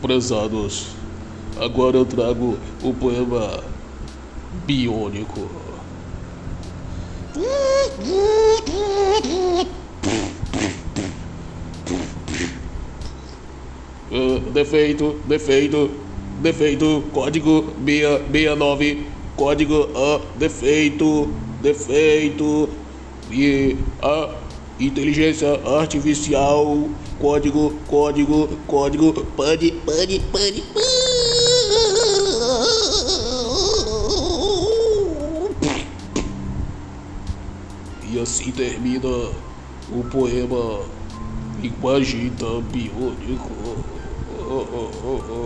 Prezados, agora eu trago o poema biônico. Ah, defeito, defeito, defeito, código 669, código ah, defeito, defeito, e a inteligência artificial, código, código, código, pane, pane, pane, E assim termina o poema Linguagem Biônico. Oh, oh, oh, oh.